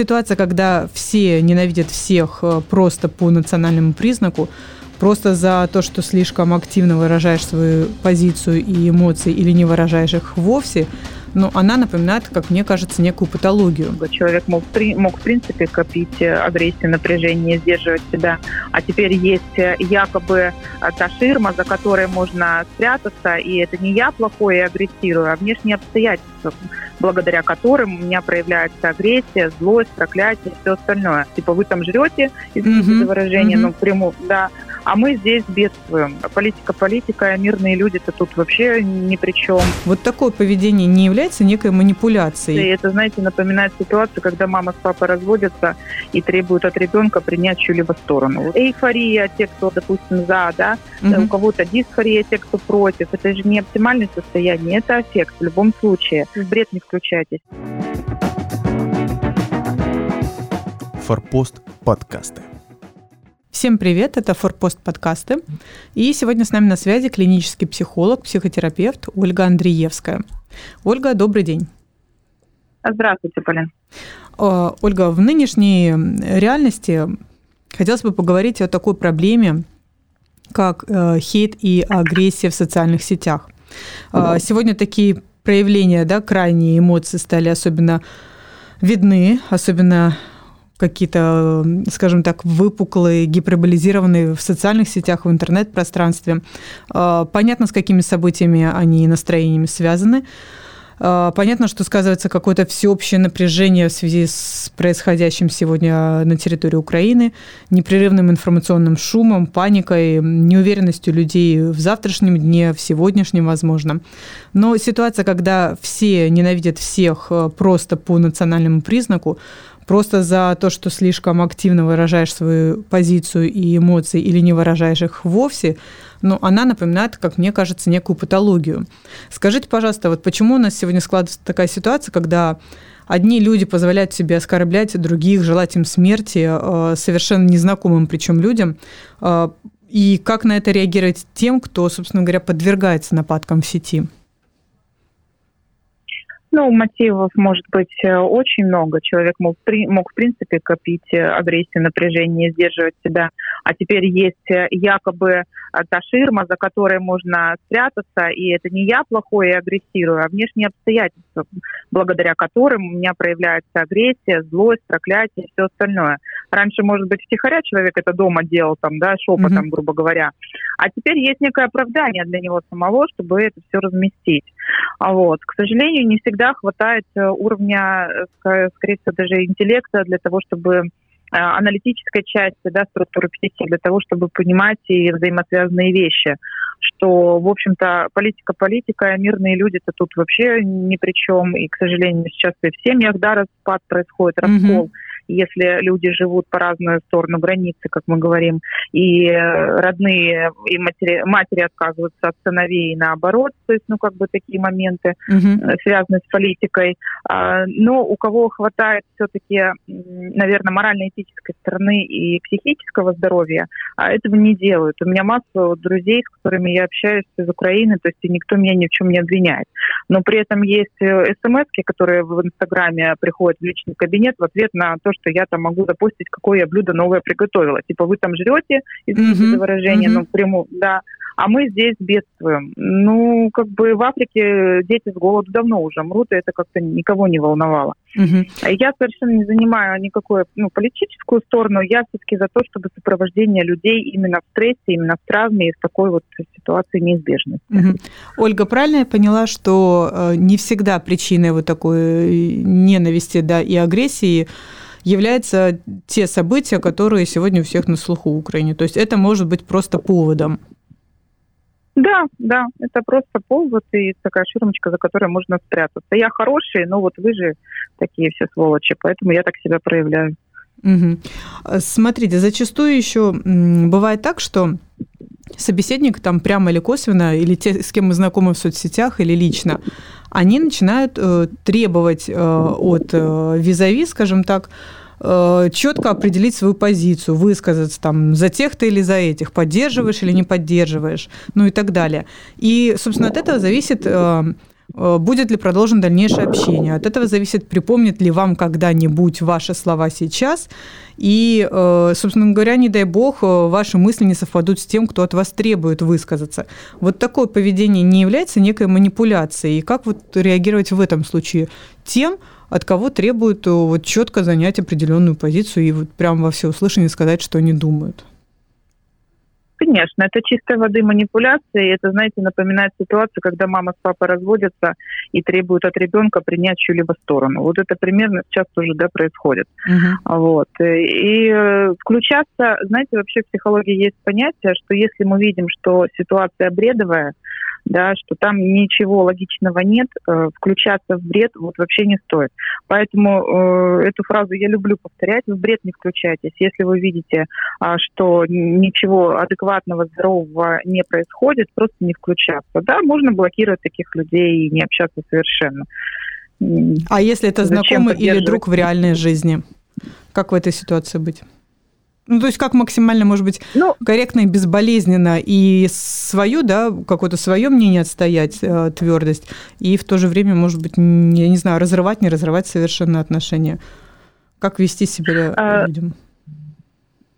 ситуация, когда все ненавидят всех э, просто по национальному признаку, просто за то, что слишком активно выражаешь свою позицию и эмоции или не выражаешь их вовсе – но она напоминает, как мне кажется, некую патологию. Человек мог, мог в принципе, копить э, агрессию, напряжение, сдерживать себя, а теперь есть э, якобы э, та ширма, за которой можно спрятаться, и это не я плохой и агрессирую, а внешние обстоятельства, благодаря которым у меня проявляется агрессия, злость, проклятие, все остальное. Типа вы там жрете, извините mm-hmm. за выражение, mm-hmm. ну, пряму, да, а мы здесь бедствуем. Политика, политика, мирные люди-то тут вообще ни при чем. Вот такое поведение не является некой манипуляцией? И это, знаете, напоминает ситуацию, когда мама с папой разводятся и требуют от ребенка принять чью-либо сторону. Эйфория, те, кто, допустим, за, да, угу. у кого-то дисфория, те, кто против. Это же не оптимальное состояние, это аффект в любом случае. В бред не включайтесь. Форпост подкасты. Всем привет, это Форпост подкасты. И сегодня с нами на связи клинический психолог, психотерапевт Ольга Андреевская. Ольга, добрый день. Здравствуйте, Полин. Ольга, в нынешней реальности хотелось бы поговорить о такой проблеме, как э, хейт и агрессия в социальных сетях. А, сегодня такие проявления, да, крайние эмоции стали особенно видны, особенно какие-то, скажем так, выпуклые, гиперболизированные в социальных сетях, в интернет-пространстве. А, понятно, с какими событиями они настроениями связаны. А, понятно, что сказывается какое-то всеобщее напряжение в связи с происходящим сегодня на территории Украины, непрерывным информационным шумом, паникой, неуверенностью людей в завтрашнем дне, в сегодняшнем, возможно. Но ситуация, когда все ненавидят всех э, просто по национальному признаку, просто за то, что слишком активно выражаешь свою позицию и эмоции или не выражаешь их вовсе, но она напоминает, как мне кажется, некую патологию. Скажите, пожалуйста, вот почему у нас сегодня складывается такая ситуация, когда одни люди позволяют себе оскорблять других, желать им смерти, э, совершенно незнакомым причем людям, э, и как на это реагировать тем, кто, собственно говоря, подвергается нападкам в сети? Ну, мотивов может быть э, очень много. Человек мог, мог в принципе, копить э, агрессию, напряжение, сдерживать себя. А теперь есть э, якобы та ширма, за которой можно спрятаться, и это не я плохой и агрессирую, а внешние обстоятельства, благодаря которым у меня проявляется агрессия, злость, проклятие и все остальное. Раньше, может быть, втихаря человек это дома делал, там, да, шепотом, mm-hmm. грубо говоря. А теперь есть некое оправдание для него самого, чтобы это все разместить. А вот, к сожалению, не всегда хватает э, уровня, э, скорее всего, даже интеллекта для того, чтобы э, аналитической части, да, структуры психики для того, чтобы понимать и взаимосвязанные вещи, что, в общем-то, политика политика, мирные люди-то тут вообще ни при чем, и, к сожалению, сейчас и в семьях, да, распад происходит, раскол. Mm-hmm если люди живут по разную сторону границы, как мы говорим, и э, родные, и матери, матери отказываются от сыновей и наоборот, то есть, ну, как бы такие моменты угу. связаны с политикой. А, но у кого хватает все-таки, наверное, морально-этической стороны и психического здоровья, а этого не делают. У меня масса друзей, с которыми я общаюсь из Украины, то есть никто меня ни в чем не обвиняет. Но при этом есть э, смс, которые в Инстаграме приходят в личный кабинет в ответ на то, что я там могу запустить, какое я блюдо новое приготовила. Типа вы там жрете, извините mm-hmm. за выражение, mm-hmm. ну, пряму, да, а мы здесь бедствуем. Ну, как бы в Африке дети с голоду давно уже мрут, и это как-то никого не волновало. Угу. Я совершенно не занимаю никакую ну, политическую сторону, я все-таки за то, чтобы сопровождение людей именно в стрессе, именно в травме и в такой вот ситуации неизбежности. Угу. Ольга, правильно я поняла, что э, не всегда причиной вот такой ненависти да, и агрессии являются те события, которые сегодня у всех на слуху в Украине. То есть это может быть просто поводом. Да, да, это просто повод и такая ширмочка, за которой можно спрятаться. Я хороший, но вот вы же такие все сволочи, поэтому я так себя проявляю. Угу. Смотрите, зачастую еще бывает так, что собеседник там прямо или косвенно, или те, с кем мы знакомы в соцсетях, или лично, они начинают э, требовать э, от э, визави, скажем так, э, четко определить свою позицию, высказаться там за тех ты или за этих, поддерживаешь или не поддерживаешь, ну и так далее. И, собственно, от этого зависит Э, будет ли продолжено дальнейшее общение? От этого зависит, припомнит ли вам когда-нибудь ваши слова сейчас. И, э, собственно говоря, не дай бог, э, ваши мысли не совпадут с тем, кто от вас требует высказаться. Вот такое поведение не является некой манипуляцией. И как вот реагировать в этом случае? Тем, от кого требуют вот четко занять определенную позицию и вот прямо во всеуслышание сказать, что они думают. Конечно, это чистой воды манипуляция. И это, знаете, напоминает ситуацию, когда мама с папой разводятся и требуют от ребенка принять чью-либо сторону. Вот это примерно сейчас тоже да, происходит. Uh-huh. Вот. И э, включаться, знаете, вообще в психологии есть понятие, что если мы видим, что ситуация бредовая, да, что там ничего логичного нет, э, включаться в бред вот вообще не стоит. Поэтому э, эту фразу я люблю повторять, в бред не включайтесь. Если вы видите, э, что ничего адекватного, здорового не происходит, просто не включаться. Да, можно блокировать таких людей и не общаться совершенно. А если это знакомый или друг в реальной жизни? Как в этой ситуации быть? Ну, то есть как максимально, может быть, ну, корректно и безболезненно и свою, да, какое-то свое мнение отстоять, э, твердость, и в то же время, может быть, я не знаю, разрывать, не разрывать совершенно отношения. Как вести себя а, людям?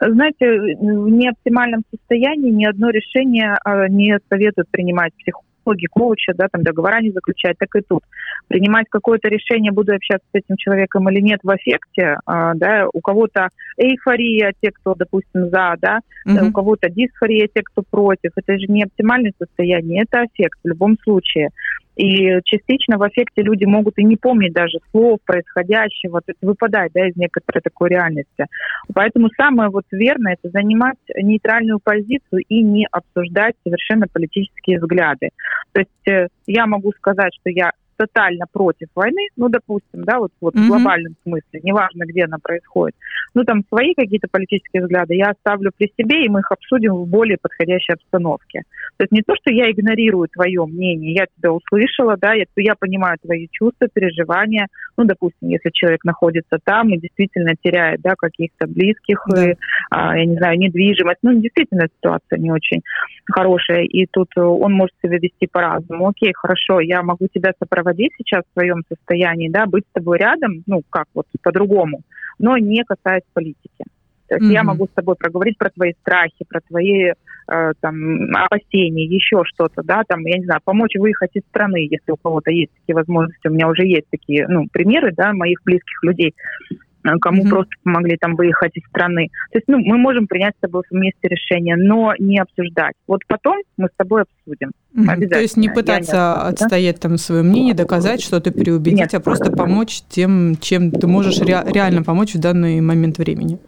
Знаете, в неоптимальном состоянии ни одно решение а, не советует принимать психолог психологи, коуча, да, там договора не заключать, так и тут. Принимать какое-то решение, буду общаться с этим человеком или нет в аффекте, а, да, у кого-то эйфория, те, кто, допустим, за, да, угу. у кого-то дисфория, те, кто против. Это же не оптимальное состояние, это аффект в любом случае. И частично в эффекте люди могут и не помнить даже слов происходящего, то есть выпадать да, из некоторой такой реальности. Поэтому самое вот верное – это занимать нейтральную позицию и не обсуждать совершенно политические взгляды. То есть э, я могу сказать, что я тотально против войны, ну, допустим, да, вот, вот mm-hmm. в глобальном смысле, неважно, где она происходит, ну, там свои какие-то политические взгляды я оставлю при себе, и мы их обсудим в более подходящей обстановке. То есть не то, что я игнорирую твое мнение, я тебя услышала, да, я, я понимаю твои чувства, переживания, ну, допустим, если человек находится там и действительно теряет, да, каких-то близких, да. и, а, я не знаю, недвижимость, ну, действительно ситуация не очень хорошая, и тут он может себя вести по-разному. Окей, хорошо, я могу тебя сопровождать проводить сейчас в своем состоянии, да, быть с тобой рядом, ну, как вот по-другому, но не касаясь политики. То есть mm-hmm. я могу с тобой проговорить про твои страхи, про твои э, там опасения, еще что-то, да, там, я не знаю, помочь выехать из страны, если у кого-то есть такие возможности. У меня уже есть такие, ну, примеры, да, моих близких людей, кому mm-hmm. просто помогли там выехать из страны. То есть, ну, мы можем принять с тобой вместе решение, но не обсуждать. Вот потом мы с тобой обсудим. Mm-hmm. Обязательно. То есть не пытаться не отстоять да? там свое мнение, доказать что-то, переубедить, Нет. а просто помочь тем, чем ты можешь ре- реально помочь в данный момент времени.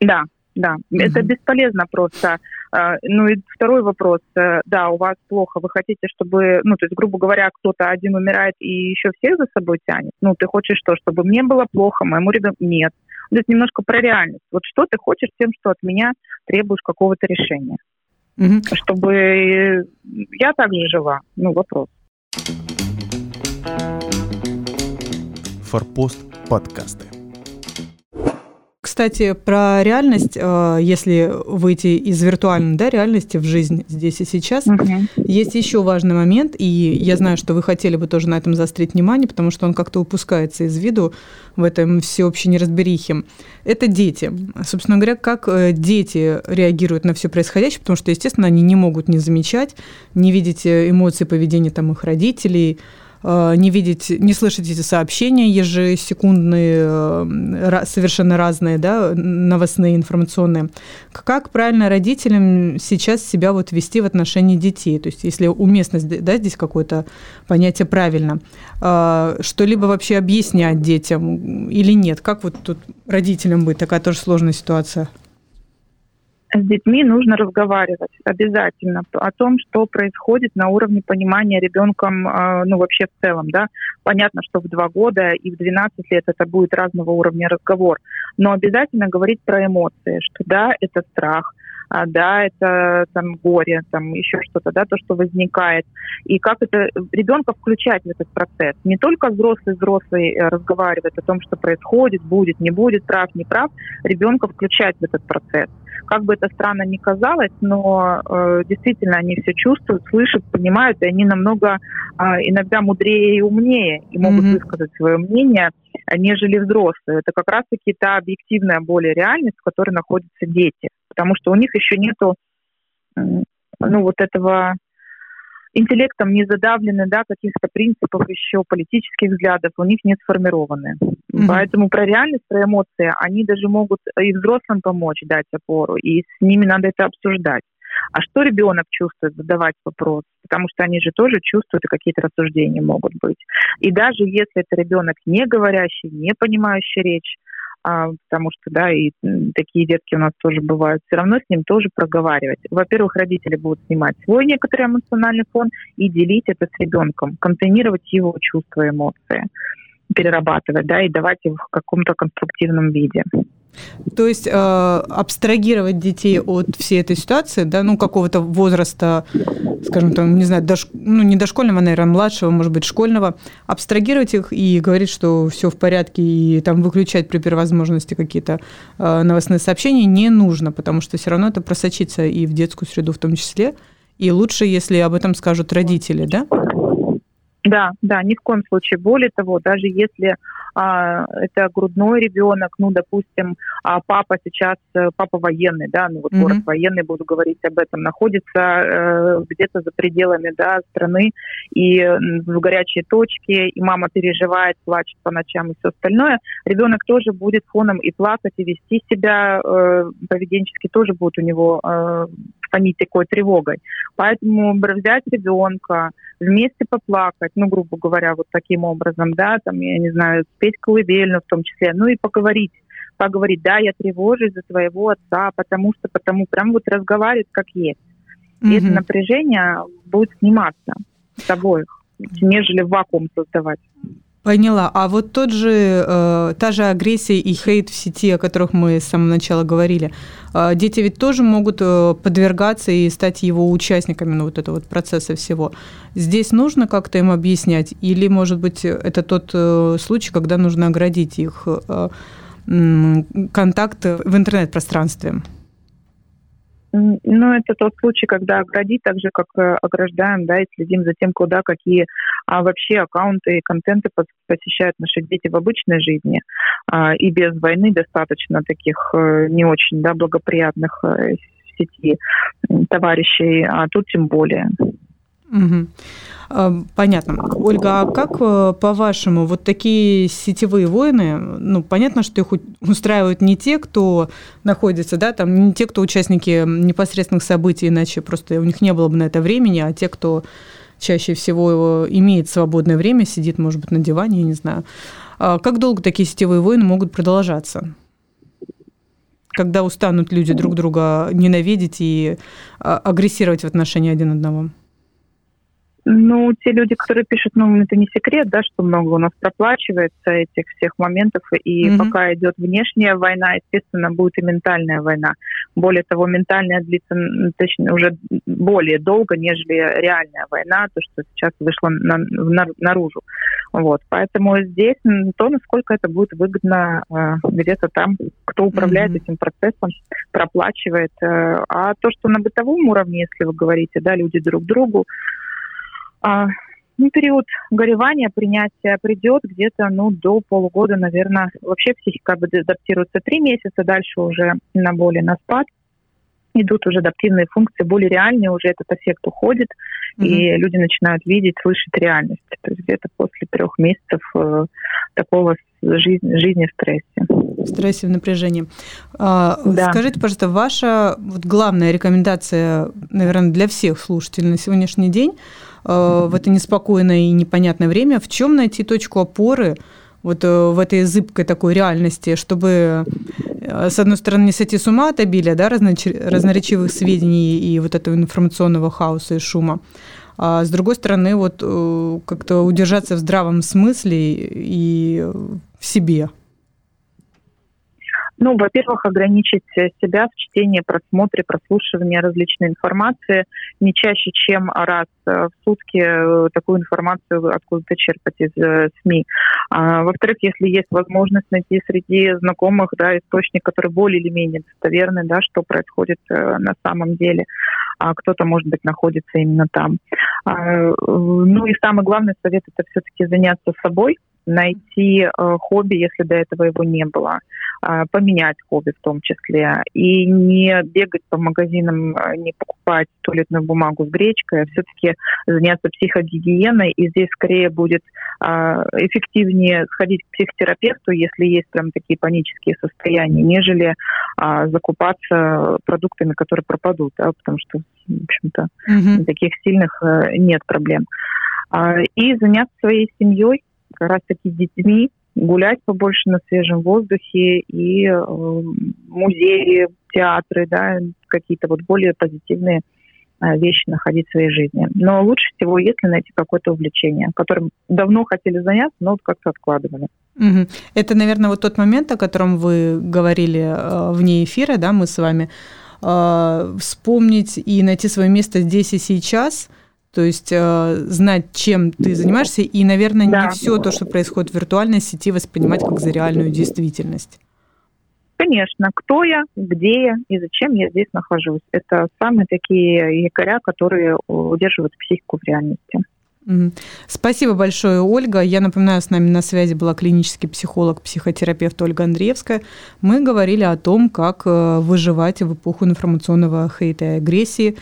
Да, да. Mm-hmm. Это бесполезно просто ну и второй вопрос. Э, да, у вас плохо. Вы хотите, чтобы, ну, то есть, грубо говоря, кто-то один умирает и еще всех за собой тянет? Ну, ты хочешь что? Чтобы мне было плохо, моему ребенку? Нет. Это немножко про реальность. Вот что ты хочешь тем, что от меня требуешь какого-то решения? Угу. Чтобы э, я также жила. Ну, вопрос. Форпост подкасты кстати, про реальность, э, если выйти из виртуальной да, реальности в жизнь здесь и сейчас, угу. есть еще важный момент, и я знаю, что вы хотели бы тоже на этом заострить внимание, потому что он как-то упускается из виду в этом всеобщей неразберихе. Это дети. Собственно говоря, как э, дети реагируют на все происходящее, потому что, естественно, они не могут не замечать, не видеть э, эмоции поведения там их родителей, не видеть, не слышать эти сообщения ежесекундные, э, совершенно разные, да, новостные, информационные. Как правильно родителям сейчас себя вот вести в отношении детей? То есть если уместность, да, здесь какое-то понятие правильно, э, что-либо вообще объяснять детям или нет? Как вот тут родителям быть? Такая тоже сложная ситуация с детьми нужно разговаривать обязательно о том, что происходит на уровне понимания ребенком, а, ну вообще в целом, да. Понятно, что в два года и в 12 лет это будет разного уровня разговор, но обязательно говорить про эмоции, что да, это страх, да, это там горе, там еще что-то, да, то, что возникает. И как это ребенка включать в этот процесс. Не только взрослый взрослый э, разговаривает о том, что происходит, будет, не будет, прав, не прав, ребенка включать в этот процесс. Как бы это странно ни казалось, но э, действительно они все чувствуют, слышат, понимают, и они намного э, иногда мудрее и умнее, и могут mm-hmm. высказать свое мнение, нежели взрослые. Это как раз-таки та объективная более реальность, в которой находятся дети, потому что у них еще нету ну, вот этого интеллектом не задавлены, да, каких-то принципов еще, политических взглядов, у них не сформированы. Mm-hmm. Поэтому про реальность, про эмоции, они даже могут и взрослым помочь дать опору, и с ними надо это обсуждать. А что ребенок чувствует, задавать вопрос, потому что они же тоже чувствуют, и какие-то рассуждения могут быть. И даже если это ребенок не говорящий, не понимающий речь, а, потому что, да, и такие детки у нас тоже бывают, все равно с ним тоже проговаривать. Во-первых, родители будут снимать свой некоторый эмоциональный фон и делить это с ребенком, контейнировать его чувства эмоции, перерабатывать, да, и давать их в каком-то конструктивном виде. То есть э, абстрагировать детей от всей этой ситуации, да, ну, какого-то возраста, скажем там, не знаю, дош... ну, не дошкольного, наверное, младшего, может быть, школьного, абстрагировать их и говорить, что все в порядке, и там выключать при первой возможности какие-то э, новостные сообщения не нужно, потому что все равно это просочится и в детскую среду в том числе. И лучше, если об этом скажут родители, да? Да, да, ни в коем случае. Более того, даже если а, это грудной ребенок, ну, допустим, а папа сейчас, э, папа военный, да, ну вот mm-hmm. город военный, буду говорить об этом, находится э, где-то за пределами, да, страны и в горячей точке, и мама переживает, плачет по ночам и все остальное, ребенок тоже будет фоном и плакать, и вести себя э, поведенчески тоже будет у него э, фонить такой тревогой. Поэтому взять ребенка, вместе поплакать, ну, грубо говоря, вот таким образом, да, там, я не знаю, спеть колыбельную в том числе, ну и поговорить поговорить, да, я тревожусь за твоего отца, потому что, потому, прям вот разговаривать как есть. Mm-hmm. И это напряжение будет сниматься с обоих, нежели вакуум создавать. Поняла. А вот тот же, э, та же агрессия и хейт в сети, о которых мы с самого начала говорили, э, дети ведь тоже могут э, подвергаться и стать его участниками ну, вот этого вот процесса всего. Здесь нужно как-то им объяснять? Или, может быть, это тот э, случай, когда нужно оградить их э, э, контакт в интернет-пространстве? Ну, это тот случай, когда оградить, так же, как э, ограждаем, да, и следим за тем, куда какие а, вообще аккаунты и контенты посещают наши дети в обычной жизни. А, и без войны достаточно таких э, не очень, да, благоприятных э, сети товарищей, а тут тем более. Угу. Понятно. Ольга, а как, э, по-вашему, вот такие сетевые войны, ну, понятно, что их устраивают не те, кто находится, да, там, не те, кто участники непосредственных событий, иначе просто у них не было бы на это времени, а те, кто чаще всего имеет свободное время, сидит, может быть, на диване, я не знаю. А как долго такие сетевые войны могут продолжаться? Когда устанут люди друг друга ненавидеть и а, агрессировать в отношении один одного? Ну, те люди, которые пишут, ну, это не секрет, да, что много у нас проплачивается этих всех моментов, и mm-hmm. пока идет внешняя война, естественно, будет и ментальная война. Более того, ментальная длится, точнее, уже более долго, нежели реальная война, то, что сейчас вышло на, на, наружу. Вот, поэтому здесь то, насколько это будет выгодно э, где-то там, кто управляет mm-hmm. этим процессом, проплачивает. Э, а то, что на бытовом уровне, если вы говорите, да, люди друг другу, ну, период горевания, принятия придет где-то ну, до полугода, наверное. Вообще психика адаптируется три месяца, дальше уже на боли, на спад идут уже адаптивные функции, более реальные, уже этот эффект уходит, mm-hmm. и люди начинают видеть, слышать реальность. То есть где-то после трех месяцев э, такого жизни, жизни в стрессе. В стрессе, в напряжении. А, да. Скажите, пожалуйста, ваша вот главная рекомендация, наверное, для всех слушателей на сегодняшний день – Э, в это неспокойное и непонятное время, в чем найти точку опоры вот э, в этой зыбкой такой реальности, чтобы, э, с одной стороны, не сойти с ума от обилия да, разноречивых сведений и вот этого информационного хаоса и шума, а с другой стороны, вот как-то удержаться в здравом смысле и в себе. Ну, во-первых, ограничить себя в чтении, просмотре, прослушивании различной информации не чаще, чем раз в сутки э, такую информацию откуда-то черпать из э, СМИ. А, во-вторых, если есть возможность найти среди знакомых да, источник, который более или менее достоверный, да, что происходит э, на самом деле, а кто-то, может быть, находится именно там. А, ну и самый главный совет – это все-таки заняться собой, найти э, хобби, если до этого его не было, э, поменять хобби в том числе, и не бегать по магазинам, э, не покупать туалетную бумагу с гречкой, а все-таки заняться психогигиеной, и здесь скорее будет э, эффективнее сходить к психотерапевту, если есть прям такие панические состояния, нежели э, закупаться продуктами, которые пропадут, да, потому что, в общем-то, mm-hmm. таких сильных э, нет проблем. И заняться своей семьей, как раз-таки с детьми, гулять побольше на свежем воздухе и э, музеи, театры, да, какие-то вот более позитивные э, вещи находить в своей жизни. Но лучше всего, если найти какое-то увлечение, которым давно хотели заняться, но вот как-то откладывали. Угу. Это, наверное, вот тот момент, о котором вы говорили э, вне эфира, да, мы с вами, э, вспомнить и найти свое место здесь и сейчас – то есть э, знать, чем ты занимаешься, и, наверное, да. не все то, что происходит в виртуальной сети, воспринимать как за реальную действительность. Конечно, кто я, где я и зачем я здесь нахожусь. Это самые такие якоря, которые удерживают психику в реальности. Спасибо большое, Ольга. Я напоминаю, с нами на связи была клинический психолог, психотерапевт Ольга Андреевская. Мы говорили о том, как э, выживать в эпоху информационного хейта и агрессии.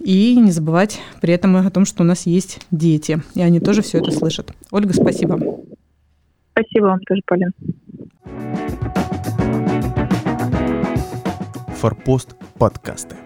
И не забывать при этом о том, что у нас есть дети, и они тоже все это слышат. Ольга, спасибо. Спасибо вам тоже, Полин. Форпост подкасты.